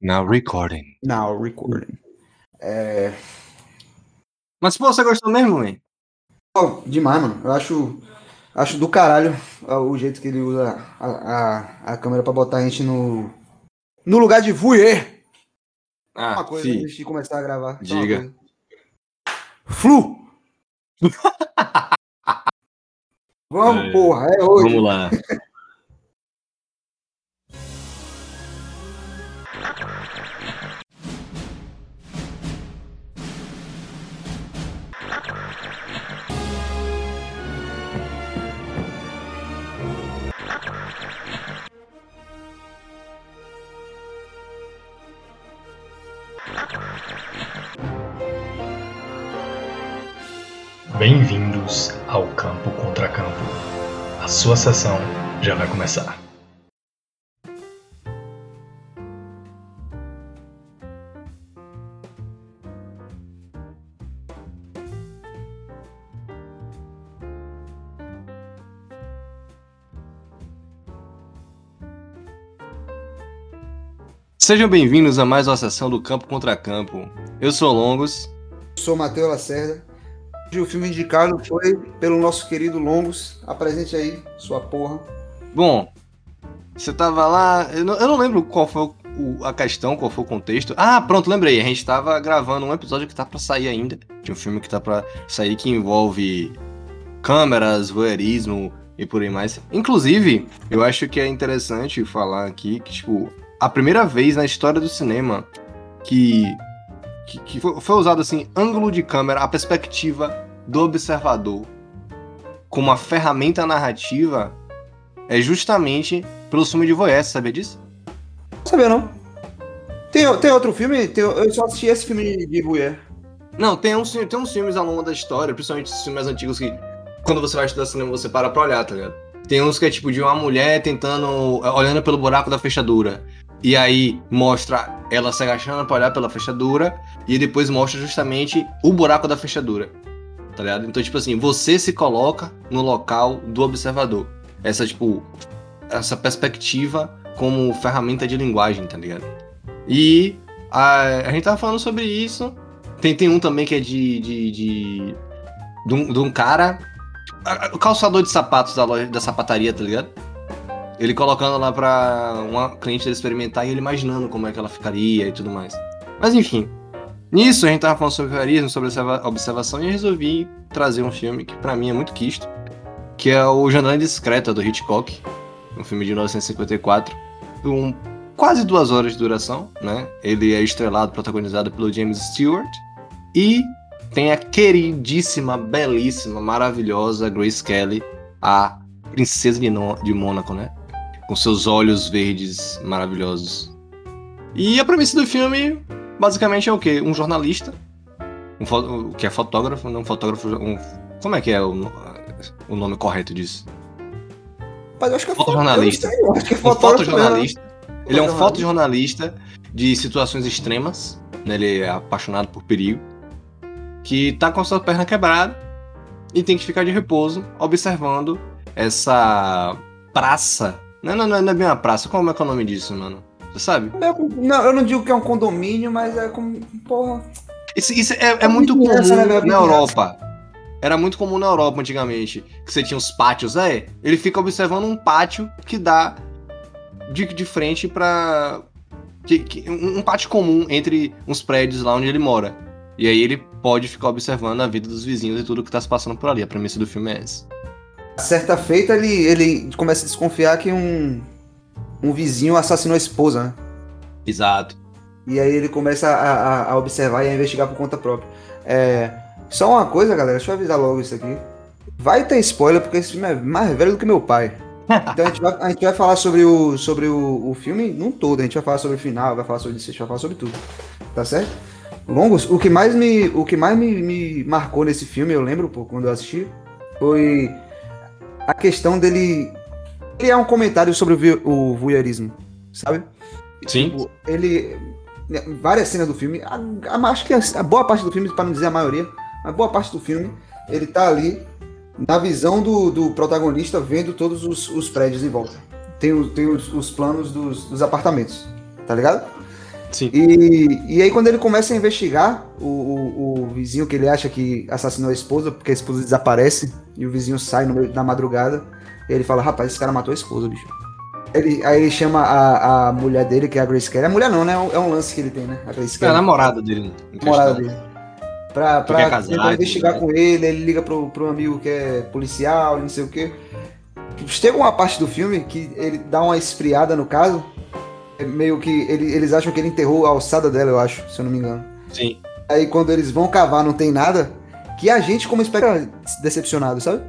Now recording. Now recording. É... Mas, pô, você gostou mesmo, man? Pô, demais, mano. Eu acho, acho do caralho o jeito que ele usa a, a, a câmera pra botar a gente no, no lugar de voyeur. Ah, uma coisa fi, antes de começar a gravar. Diga. Flu! Vamos, É. porra, é hoje. Vamos lá. Bem-vindos ao Campo Contra Campo. A sua sessão já vai começar. Sejam bem-vindos a mais uma sessão do Campo Contra Campo. Eu sou o Longos. Sou Matheus Lacerda. O filme indicado foi pelo nosso querido Longos. Apresente aí, sua porra. Bom, você tava lá. Eu não, eu não lembro qual foi o- a questão, qual foi o contexto. Ah, pronto, lembrei. A gente tava gravando um episódio que tá pra sair ainda. De um filme que tá pra sair que envolve câmeras, voyeurismo e por aí mais. Inclusive, eu acho que é interessante falar aqui que, tipo, a primeira vez na história do cinema que, que, foi usado assim, ângulo de câmera, a perspectiva do observador como uma ferramenta narrativa é justamente pelo filme de voyeur, você sabia disso? Não sabia, não. Tem, tem outro filme? Tem- eu só assisti esse filme de, Mulher. Não, tem uns, tem uns filmes ao longo da história, principalmente esses filmes mais antigos que quando você vai estudar cinema você para pra olhar, tá ligado? Tem uns que é tipo de uma mulher tentando, olhando pelo buraco da fechadura. E aí mostra ela se agachando pra olhar pela fechadura e depois mostra justamente o buraco da fechadura. Tá ligado? Então, tipo assim, você se coloca no local do observador. Essa, tipo, essa perspectiva como ferramenta de linguagem, tá ligado? E a, a gente tava falando sobre isso. Tem, tem um também que é de. de, de, de, um, de um cara. O calçador de sapatos da loja da sapataria, tá ligado? Ele colocando lá pra uma cliente experimentar e ele imaginando como é que ela ficaria e tudo mais. Mas enfim. Nisso a gente tava falando sobre voyeurismo, sobre observa- observação, e eu resolvi trazer um filme que pra mim é muito quisto, que é o Janela Discreta, do Hitchcock. Um filme de 1954. Um, quase duas horas de duração, né? Ele é estrelado, protagonizado pelo James Stewart. E tem a queridíssima, belíssima, maravilhosa Grace Kelly, a princesa de, no de Mônaco, né? Com seus olhos verdes maravilhosos. E a premissa do filme, basicamente, é o quê? Um jornalista, um fo- que é fotógrafo, não fotógrafo, um, como é que é o, o nome correto disso? Mas eu acho que é Fotojornalista. foto- Eu acho que é um fotógrafo fotojornalista. Ele é um Fotojornalista. fotojornalista de situações extremas. né? Ele é apaixonado por perigo. Que tá com a sua perna quebrada e tem que ficar de repouso observando essa praça. Não, não, não, não é bem uma praça. Como é que é o nome disso, mano? Sabe? Não, eu não digo que é um condomínio, mas é como. Porra. Isso, isso é, é É muito comum né, na Europa. Era muito comum na Europa antigamente. Que você tinha os pátios. É, ele fica observando um pátio que dá de, de frente pra. que- que- um, um pátio comum entre uns prédios lá onde ele mora. E aí ele pode ficar observando a vida dos vizinhos e tudo que tá se passando por ali. A premissa do filme é essa. Certa feita, ele, ele começa a desconfiar que um, um vizinho assassinou a esposa, né? Exato. E aí ele começa a, a- a observar e a investigar por conta própria. É, só uma coisa, galera, deixa eu avisar logo isso aqui. Vai ter spoiler, porque esse filme é mais velho do que meu pai. Então a gente vai, a gente vai falar sobre, o, sobre o, o filme num todo. A gente vai falar sobre o final, vai falar sobre isso, a gente vai falar sobre tudo. Tá certo? Longos, o que mais me, o que mais me, me marcou nesse filme, eu lembro, pô, quando eu assisti, foi a questão dele criar um comentário sobre o, o voyeurismo, sabe? Sim. Tipo, ele. né, Várias cenas do filme, a, a- acho que a, a boa parte do filme, para não dizer a maioria, a boa parte do filme, ele tá ali na visão do, do protagonista, vendo todos os, os prédios em volta. Tem, o- tem os, os planos dos, dos apartamentos, tá ligado? Sim. E, e aí quando ele começa a investigar o, o, o vizinho que ele acha que assassinou a esposa, porque a esposa desaparece, e o vizinho sai no meio da madrugada, ele fala, rapaz, esse cara matou a esposa, bicho. Ele, aí ele chama a, a mulher dele, que é a Grace Kelly. A mulher não, né? É um, é um lance que ele tem, né? A Grace É Kelly. a namorada dele. né, namorada dele. Pra, pra casar, tentar investigar né? com ele, ele liga pro, pro amigo que é policial, não sei o quê. Chega uma parte do filme que ele dá uma esfriada no caso. É meio que ele- eles acham que ele enterrou a alçada dela, eu acho, se eu não me engano. Sim. Aí quando eles vão cavar não tem nada, que a gente como espectador decepcionado, sabe?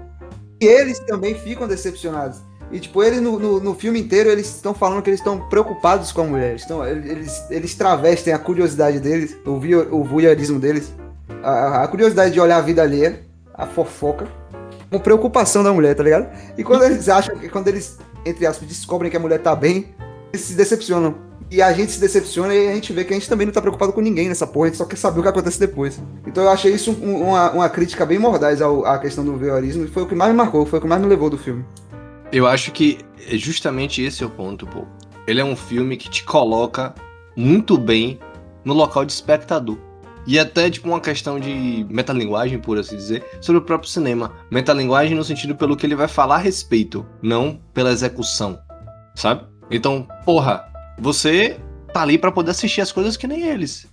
E eles também ficam decepcionados. E tipo, eles no, no, no filme inteiro eles estão falando que eles estão preocupados com a mulher. Eles, eles, eles travestem a curiosidade deles, o, vio, o voyeurismo deles, a, a curiosidade de olhar a vida alheia, a fofoca, com preocupação da mulher, tá ligado? E quando eles acham que quando eles, entre aspas, descobrem que a mulher tá bem, se decepcionam. E a gente se decepciona e a gente vê que a gente também não tá preocupado com ninguém nessa porra, a gente só quer saber o que acontece depois. Então eu achei isso um- uma, uma crítica bem mordaz ao- à questão do voyeurismo e foi o que mais me marcou, foi o que mais me levou do filme. Eu acho que é justamente esse é o ponto, pô. Ele é um filme que te coloca muito bem no local de espectador. E até, tipo, uma questão de metalinguagem, por assim dizer, sobre o próprio cinema. Metalinguagem no sentido pelo que ele vai falar a respeito, não pela execução, sabe? Então, porra, você tá ali pra poder assistir as coisas que nem eles,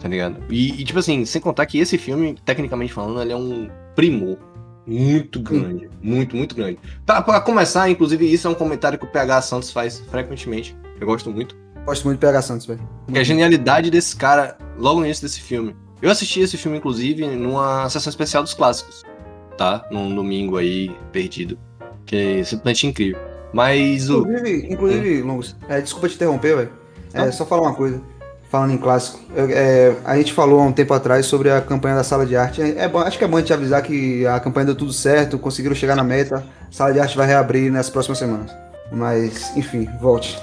tá ligado? E, e, tipo assim, sem contar que esse filme, tecnicamente falando, ele é um primor muito grande, muito, muito grande. Pra, pra começar, inclusive, isso é um comentário que o PH Santos faz frequentemente. Eu gosto muito. Gosto muito de PH Santos, velho. Que a genialidade desse cara, logo no início desse filme. Eu assisti esse filme, inclusive, numa sessão especial dos clássicos, tá? Num domingo aí, perdido. Que é simplesmente incrível. Mas o. Inclusive, inclusive Longos, é, desculpa te interromper, velho. É, só falar uma coisa. Falando em clássico, é, a gente falou há um tempo atrás sobre a campanha da sala de arte. É, é bom- acho que é bom gente avisar que a campanha deu tudo certo, conseguiram chegar na meta. A sala de arte vai reabrir nas próximas semanas. Mas, enfim, volte.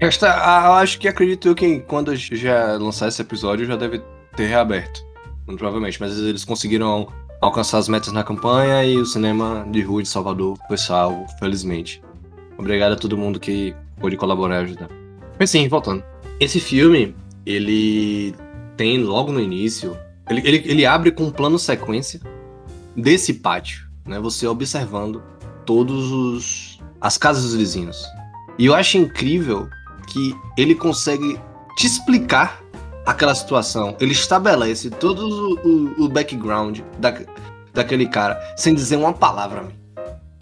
Esta, acho que acredito eu que quando já lançar esse episódio já deve ter reaberto. Provavelmente. Mas eles conseguiram alcançar as metas na campanha e o cinema de rua de Salvador foi salvo, felizmente. Obrigado a todo mundo que pôde colaborar e ajudar. Mas sim, voltando. Esse filme, ele tem logo no início. Ele, ele, ele abre com um plano sequência desse pátio, né? Você observando todos os as casas dos vizinhos. E eu acho incrível que ele consegue te explicar aquela situação. Ele estabelece todo o, o- o background da, daquele cara sem dizer uma palavra.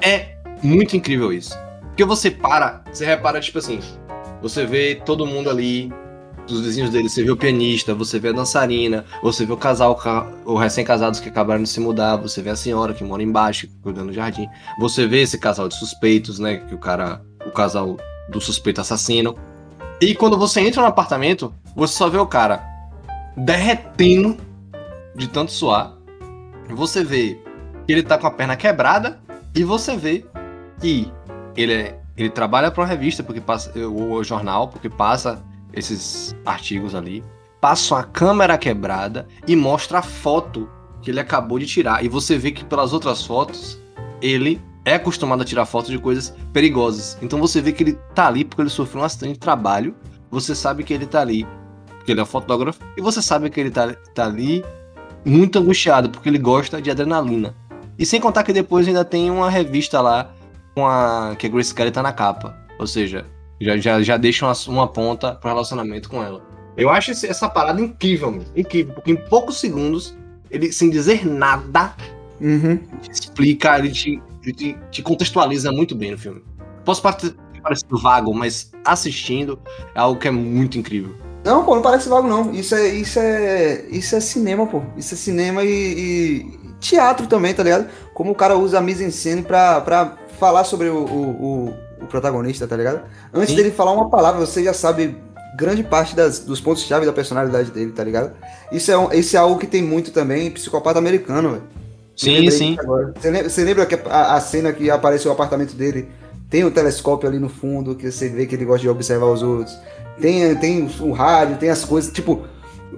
É muito incrível isso. Porque você para, você repara, tipo assim, você vê todo mundo ali, dos vizinhos dele, você vê o pianista, você vê a dançarina, você vê o casal, ca- o recém-casados que acabaram de se mudar, você vê a senhora que mora embaixo, cuidando do jardim. Você vê esse casal de suspeitos, né? Que o cara. O casal do suspeito assassino. E quando você entra no apartamento, você só vê o cara derretendo de tanto suar. Você vê que ele tá com a perna quebrada. E você vê que ele, é, ele trabalha para uma revista, porque passa. O, o jornal, porque passa esses artigos ali. Passa uma câmera quebrada e mostra a foto que ele acabou de tirar. E você vê que pelas outras fotos, ele é acostumado a tirar fotos de coisas perigosas. Então você vê que ele tá ali porque ele sofreu um acidente de trabalho. Você sabe que ele tá ali porque ele é um fotógrafo. E você sabe que ele tá, tá ali muito angustiado porque ele gosta de adrenalina. E sem contar que depois ainda tem uma revista lá com a que a Grace Kelly tá na capa. Ou seja, já, já, já deixa uma, uma ponta pro relacionamento com ela. Eu acho esse- essa parada incrível, meu. incrível, porque em poucos segundos, ele sem dizer nada, Uhum. te explica, ele te, te, te contextualiza muito bem no filme. Posso parecer vago, mas assistindo é algo que é muito incrível. Não, pô, não parece vago, não. Isso é, isso é, isso é cinema, pô. Isso é cinema e, e teatro também, tá ligado? Como o cara usa a mise-en-scène pra, pra falar sobre o, o, o- o protagonista, tá ligado? Antes Sim. dele falar uma palavra, você já sabe grande parte das, dos pontos-chave da personalidade dele, tá ligado? Isso é, um- isso é algo que tem muito também em psicopata americano, velho. Sim, sim. Você lembra, você lembra que a, a cena que aparece o apartamento dele tem o telescópio ali no fundo, que você vê que ele gosta de observar os outros. Tem, tem o rádio, tem as coisas. Tipo,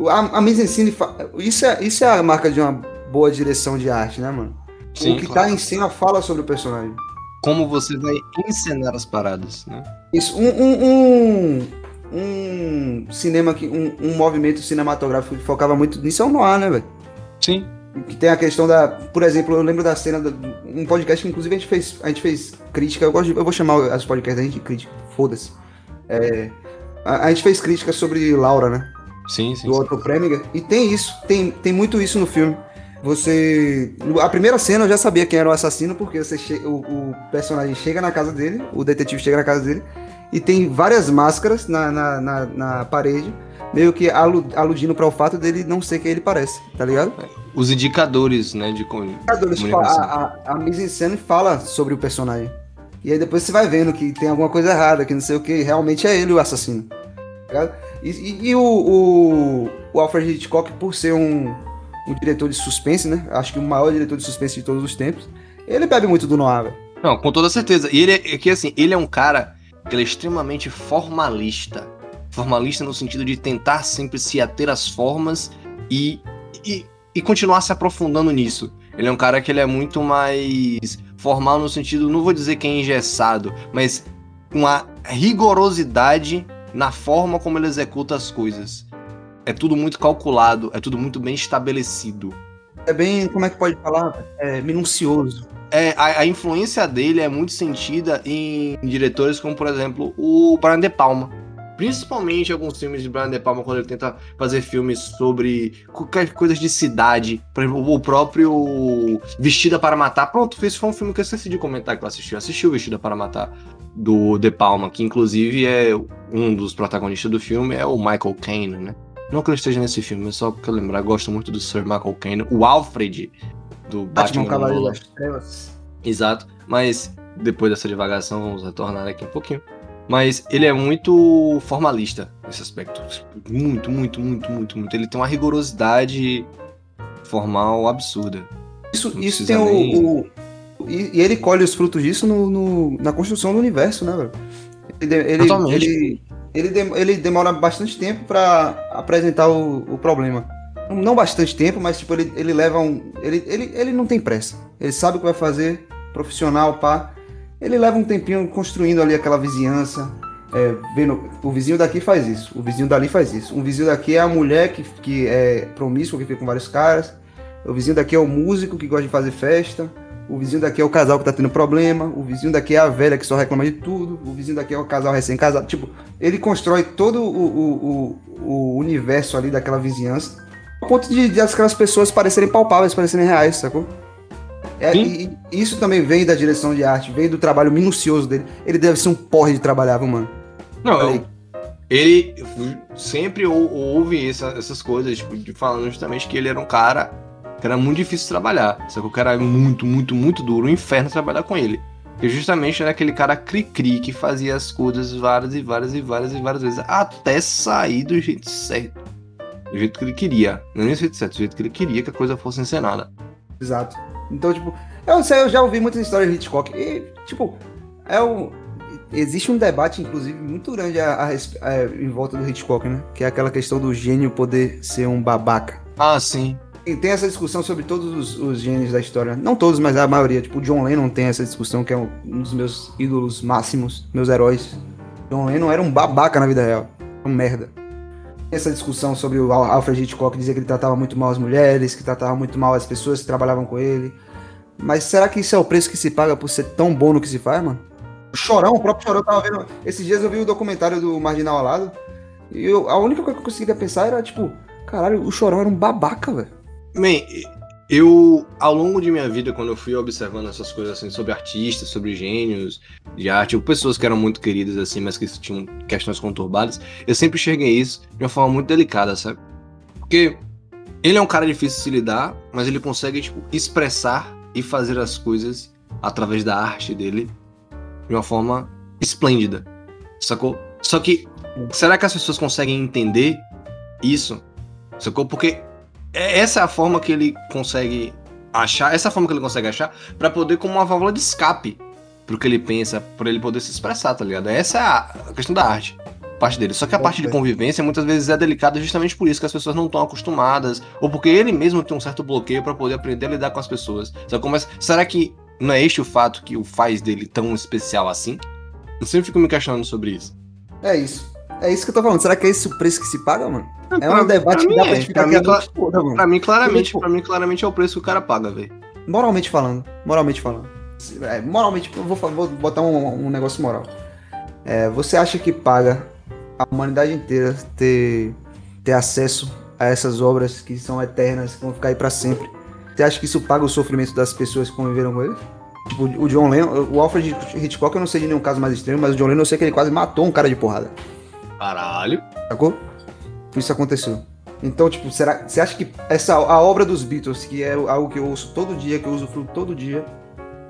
a, a mise-en-scène. fa- Isso é, isso é a marca de uma boa direção de arte, né, mano? Sim, o que claro. tá em cena fala sobre o personagem. Como você vai encenar as paradas, né? Isso, um, um, um, um cinema, que, um, um movimento cinematográfico que focava muito nisso é o noir, né, velho? Sim. Que tem a questão da. Por exemplo, eu lembro da cena. Do, um podcast que inclusive a gente fez, a gente fez crítica. Eu, gosto de, eu vou chamar as podcasts da gente de crítica. Foda-se. É, a, a, gente fez crítica sobre Laura, né? Sim, sim. Do Otto Preminger. E tem isso, tem, tem muito isso no filme. Você. A primeira cena eu já sabia quem era o assassino, porque você che... o, o, personagem chega na casa dele, o detetive chega na casa dele, e tem várias máscaras na, na, na, na parede, meio que aludindo para o fato dele não ser quem ele parece, tá ligado? Os indicadores, né, de indicadores, tipo, a, a, a mise-en-scène fala sobre o personagem. E aí depois você vai vendo que tem alguma coisa errada, que não sei o que, realmente é ele o assassino. Tá e, e, e o, o, o Alfred Hitchcock, por ser um, um diretor de suspense, né? Acho que o maior diretor de suspense de todos os tempos. Ele bebe muito do noir, velho. Não, com toda certeza. E ele é que assim, ele é um cara que é extremamente formalista. Formalista no sentido de tentar sempre se ater às formas e, e, e continuar se aprofundando nisso. Ele é um cara que ele é muito mais formal no sentido, não vou dizer que é engessado, mas com a rigorosidade na forma como ele executa as coisas é tudo muito calculado, é tudo muito bem estabelecido. É bem, como é que pode falar? É minucioso. É, a, a influência dele é muito sentida em, em, diretores como, por exemplo, o Brian De Palma. Principalmente alguns filmes de Brian De Palma, quando ele tenta fazer filmes sobre qualquer coisas de cidade. Por exemplo, o próprio Vestida para Matar. Pronto, esse foi um filme que eu esqueci de comentar que eu assisti. Eu assisti o Vestida para Matar, do De Palma, que inclusive é um dos protagonistas do filme, é o Michael Caine, né? Não que ele esteja nesse filme, mas só porque eu lembrar, eu gosto muito do Sir Michael Caine, o Alfred do Batman, Batman Cavaleiro das Trevas. Exato, mas depois dessa divagação vamos retornar aqui um pouquinho. Mas ele é muito formalista nesse aspecto. Muito, muito, muito, muito, muito. Ele tem uma rigorosidade formal absurda. Isso, isso tem nem... o, o, e, e, ele colhe os frutos disso no, no, na construção do universo, né, velho? Ele, ele, Totalmente. ele, ele, ele demora bastante tempo para apresentar o, o, problema. Não bastante tempo, mas tipo, ele, ele leva um. Ele, ele, ele não tem pressa. Ele sabe o que vai fazer, profissional, pá. Ele leva um tempinho construindo ali aquela vizinhança. É, vendo, o vizinho daqui faz isso, o vizinho dali faz isso. Um vizinho daqui é a mulher que, que é promíscua, que fica com vários caras. O vizinho daqui é o músico que gosta de fazer festa. O vizinho daqui é o casal que tá tendo problema. O vizinho daqui é a velha que só reclama de tudo. O vizinho daqui é o casal recém-casado. Tipo, ele constrói todo o, o, o, o, universo ali daquela vizinhança. A ponto de, de aquelas pessoas parecerem palpáveis, parecerem reais, sacou? É, e, isso também vem da direção de arte, vem do trabalho minucioso dele. Ele deve ser um porre de trabalhar, viu, mano? Não, eu, ele sempre ouve essa, essas coisas, tipo, falando justamente que ele era um cara que era muito difícil trabalhar. Só que o cara era muito, muito, muito duro, um inferno trabalhar com ele. E justamente era aquele cara cri-cri que fazia as coisas várias e várias e várias e várias vezes até sair do jeito certo. Do jeito que ele queria. Não é nem do jeito certo, do jeito que ele queria que a coisa fosse encenada. Exato. Então, tipo, eu sei, eu já ouvi muitas histórias de Hitchcock. E, tipo, é um. Existe um debate, inclusive, muito grande a, a, a, em volta do Hitchcock, né? Que é aquela questão do gênio poder ser um babaca. Ah, sim tem essa discussão sobre todos os, os, gênios da história. Não todos, mas a maioria. Tipo, John Lennon tem essa discussão, que é um, um dos meus ídolos máximos, meus heróis. John Lennon era um babaca na vida real. Um merda. Tem essa discussão sobre o Alfred Hitchcock dizer que ele tratava muito mal as mulheres, que tratava muito mal as pessoas que trabalhavam com ele. Mas será que isso é o preço que se paga por ser tão bom no que se faz, mano? O Chorão, o próprio Chorão tava vendo. Esses dias eu vi o documentário do Marginal Alado. E eu, a única coisa que eu conseguia pensar era, tipo, caralho, o Chorão era um babaca, velho. Bem, eu, ao longo de minha vida, quando eu fui observando essas coisas assim, sobre artistas, sobre gênios de arte, ou pessoas que eram muito queridas, assim, mas que tinham questões conturbadas, eu sempre enxerguei isso de uma forma muito delicada, sabe? Porque ele é um cara difícil de se lidar, mas ele consegue, tipo, expressar e fazer as coisas através da arte dele de uma forma esplêndida, sacou? Só que, será que as pessoas conseguem entender isso? Sacou? Porque essa é a forma que ele consegue achar, essa é a forma que ele consegue achar para poder como uma válvula de escape pro que ele pensa, para ele poder se expressar, tá ligado? Essa é a questão da arte, parte dele. Só que a parte de convivência muitas vezes é delicada justamente por isso que as pessoas não estão acostumadas, ou porque ele mesmo tem um certo bloqueio para poder aprender a lidar com as pessoas. Só como será que não é este o fato que o faz dele tão especial assim? Eu sempre fico me questionando sobre isso. É isso. É isso que eu tô falando. Será que é esse o preço que se paga, mano? É Pra- um debate que dá mim pra é. gente ficar Pra mim, toda, mano. Pra mim, claramente, Tipo- pra mim, claramente é o preço que o cara paga, velho. Moralmente falando. Moralmente falando. É, moralmente, vou, vou botar um, um negócio moral. É, você acha que paga a humanidade inteira ter, ter acesso a essas obras que são eternas, que vão ficar aí pra sempre? Você acha que isso paga o sofrimento das pessoas que conviveram com ele? Tipo, o John Lennon, o Alfred Hitchcock, eu não sei de nenhum caso mais extremo, mas o John Lennon eu sei que ele quase matou um cara de porrada. Caralho. Sacou? Isso aconteceu. Então, tipo, será, você acha que essa a obra dos Beatles, que é algo que eu ouço todo dia, que eu uso todo dia,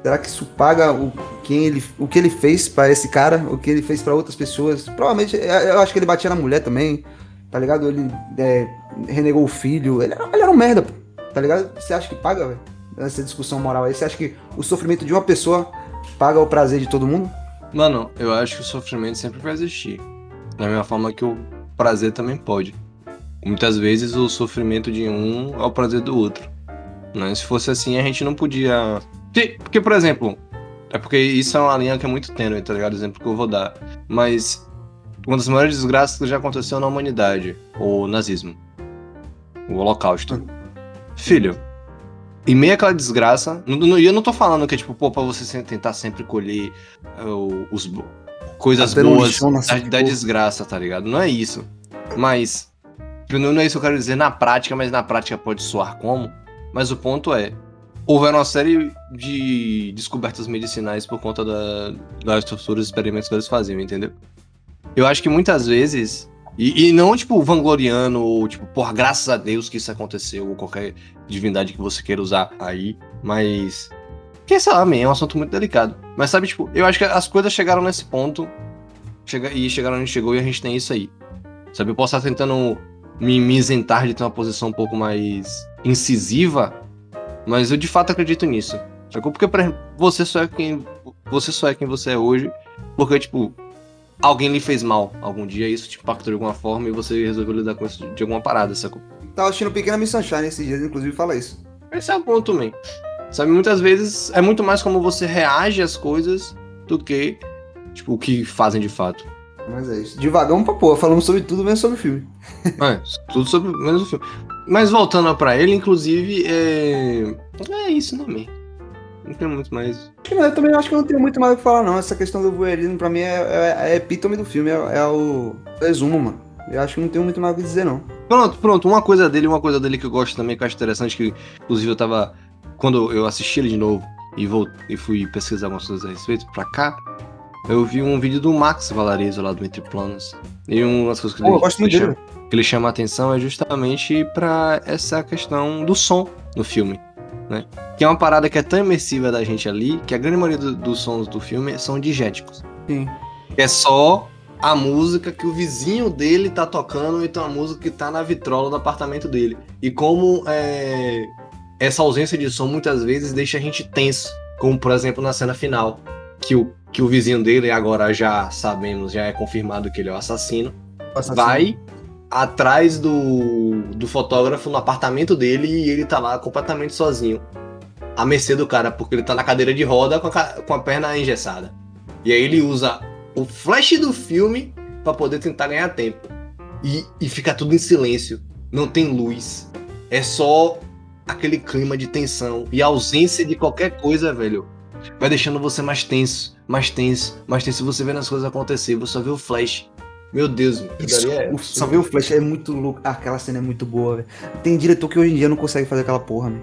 será que isso paga o, quem ele, o que ele fez pra esse cara, o que ele fez pra outras pessoas? Provavelmente, é, eu acho que ele batia na mulher também, tá ligado? Ele é, renegou o filho, ele, era- ele era um merda, pô, tá ligado? Você acha que paga, velho? Essa discussão moral aí, você acha que o sofrimento de uma pessoa paga o prazer de todo mundo? Mano, eu acho que o sofrimento sempre vai existir. Da mesma forma que o prazer também pode. Muitas vezes o sofrimento de um é o prazer do outro. Né? Se fosse assim, a gente não podia. Porque, por exemplo, é porque isso é uma linha que é muito tênue, tá ligado? Exemplo que eu vou dar. Mas uma das maiores desgraças que já aconteceu na humanidade, o nazismo. O holocausto. Filho, em meio àquela desgraça, e eu não tô falando que é tipo, pô, pra você tentar sempre colher o- os, coisas um boas da, da desgraça, tá ligado? Não é isso. Mas, não, não é isso que eu quero dizer na prática, mas na prática pode soar como. Mas o ponto é, houveram uma série de descobertas medicinais por conta da, das torturas e experimentos que eles faziam, entendeu? Eu acho que muitas vezes, e, e não tipo vangloriando, ou tipo, porra, graças a Deus que isso aconteceu, ou qualquer divindade que você queira usar aí, mas. Que sei lá, man, é um assunto muito delicado. Mas sabe, tipo, eu acho que as coisas chegaram nesse ponto, chega, e chegaram onde chegou, e a gente tem isso aí. Sabe, eu posso estar tentando me, me isentar de ter uma posição um pouco mais incisiva, mas eu de fato acredito nisso. Sacou? Porque, por exemplo, você só é quem. Você só é quem você é hoje, porque, tipo, alguém lhe fez mal algum dia, isso te impactou de alguma forma e você resolveu lidar com isso de alguma parada, sacou? Tava assistindo Pequena Miss Sunshine esses dias, inclusive fala isso. Esse é o ponto também. Sabe, muitas vezes é muito mais como você reage às coisas do que, tipo, o que fazem de fato. Mas é isso. Devagão pra porra, falamos sobre tudo, menos sobre o filme. É, tudo sobre menos o filme. Mas voltando pra ele, inclusive, é. É isso, né, man? Não tem muito mais. Eu também acho que não tenho muito mais o que falar, não. Essa questão do voyeurismo, pra mim, é, é, é a epítome do filme, é, é o resumo, mano. Eu acho que não tenho muito mais o que dizer, não. Pronto, pronto. Uma coisa dele, uma coisa dele que eu gosto também, que eu acho interessante, que inclusive eu tava. Quando eu assisti ele de novo e, vou, e fui pesquisar algumas coisas a respeito pra cá, eu vi um vídeo do Max Valarezo lá do Entre Planos. E uma das coisas que eu ele, chama, que ele chama a atenção é justamente pra essa questão do som no filme. Né? Que é uma parada que é tão imersiva da gente ali, que a grande maioria do- dos sons do filme são digéticos. Sim. É só a música que o vizinho dele tá tocando, então a música que tá na vitrola do apartamento dele. E como é, essa ausência de som muitas vezes deixa a gente tenso. Como, por exemplo, na cena final, que o, que o vizinho dele, agora já sabemos, já é confirmado que ele é o assassino, vai atrás do, do fotógrafo no apartamento dele e ele tá lá completamente sozinho. À mercê do cara, porque ele tá na cadeira de roda com a, com a perna engessada. E aí ele usa o flash do filme pra poder tentar ganhar tempo. E, e fica tudo em silêncio. Não tem luz. É só aquele clima de tensão e ausência de qualquer coisa, velho. Vai deixando você mais tenso, mais tenso, mais tenso. Você vendo as coisas acontecer, você só vê o flash. Meu Deus, mano. Isso, é só ver o Flash é muito louco. Ah, aquela cena é muito boa, velho. Tem diretor que hoje em dia não consegue fazer aquela porra, né?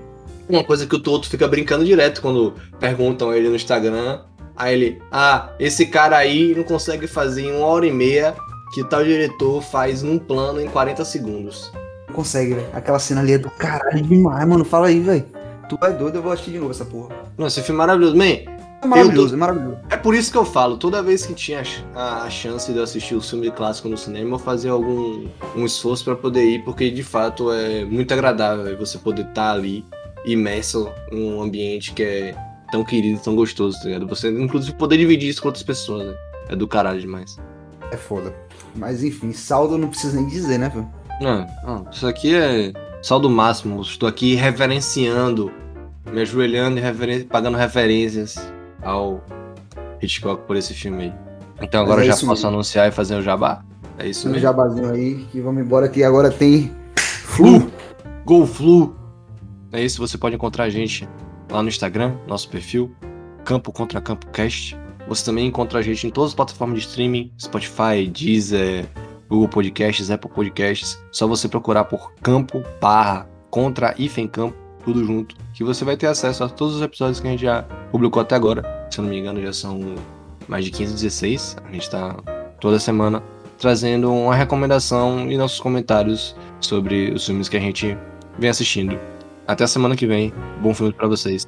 Uma coisa que o Toto fica brincando direto quando perguntam ele no Instagram. Aí ele, ah, esse cara aí não consegue fazer em uma hora e meia que tal diretor faz num plano em 40 segundos. Consegue, velho. Aquela cena ali é do caralho demais, mano. Fala aí, velho. Tu é doido, eu vou assistir de novo essa porra. Nossa, esse filme é maravilhoso. Man, É maravilhoso, é maravilhoso. é por isso que eu falo, toda vez que tinha a, a chance de eu assistir o filme clássico no cinema, eu fazia algum um esforço pra poder ir, porque de fato é muito agradável você poder estar ali imerso em um ambiente que é tão querido, tão gostoso, tá ligado? Você, inclusive, poder dividir isso com outras pessoas, né? É do caralho demais. É foda. Mas enfim, saldo não precisa nem dizer, né, velho? Não, não, isso aqui é saldo máximo. Estou aqui reverenciando, me ajoelhando e referen- pagando referências ao Hitchcock por esse filme aí. Então agora é já posso mesmo. anunciar e fazer o jabá? É isso Um mesmo. jabazinho aí, que vamos embora que agora tem Flu. Gol Flu. É isso, você pode encontrar a gente lá no Instagram, nosso perfil, Campo Contra Campo Cast. Você também encontra a gente em todas as plataformas de streaming, Spotify, Deezer, Google Podcasts, Apple Podcasts. Só você procurar por Campo barra Contra Hífen Campo, tudo junto, que você vai ter acesso a todos os episódios que a gente já publicou até agora. Se eu não me engano, já são mais de 15, 16. A gente tá toda semana trazendo uma recomendação e nossos comentários sobre os filmes que a gente vem assistindo. Até a semana que vem. Bom filme pra vocês.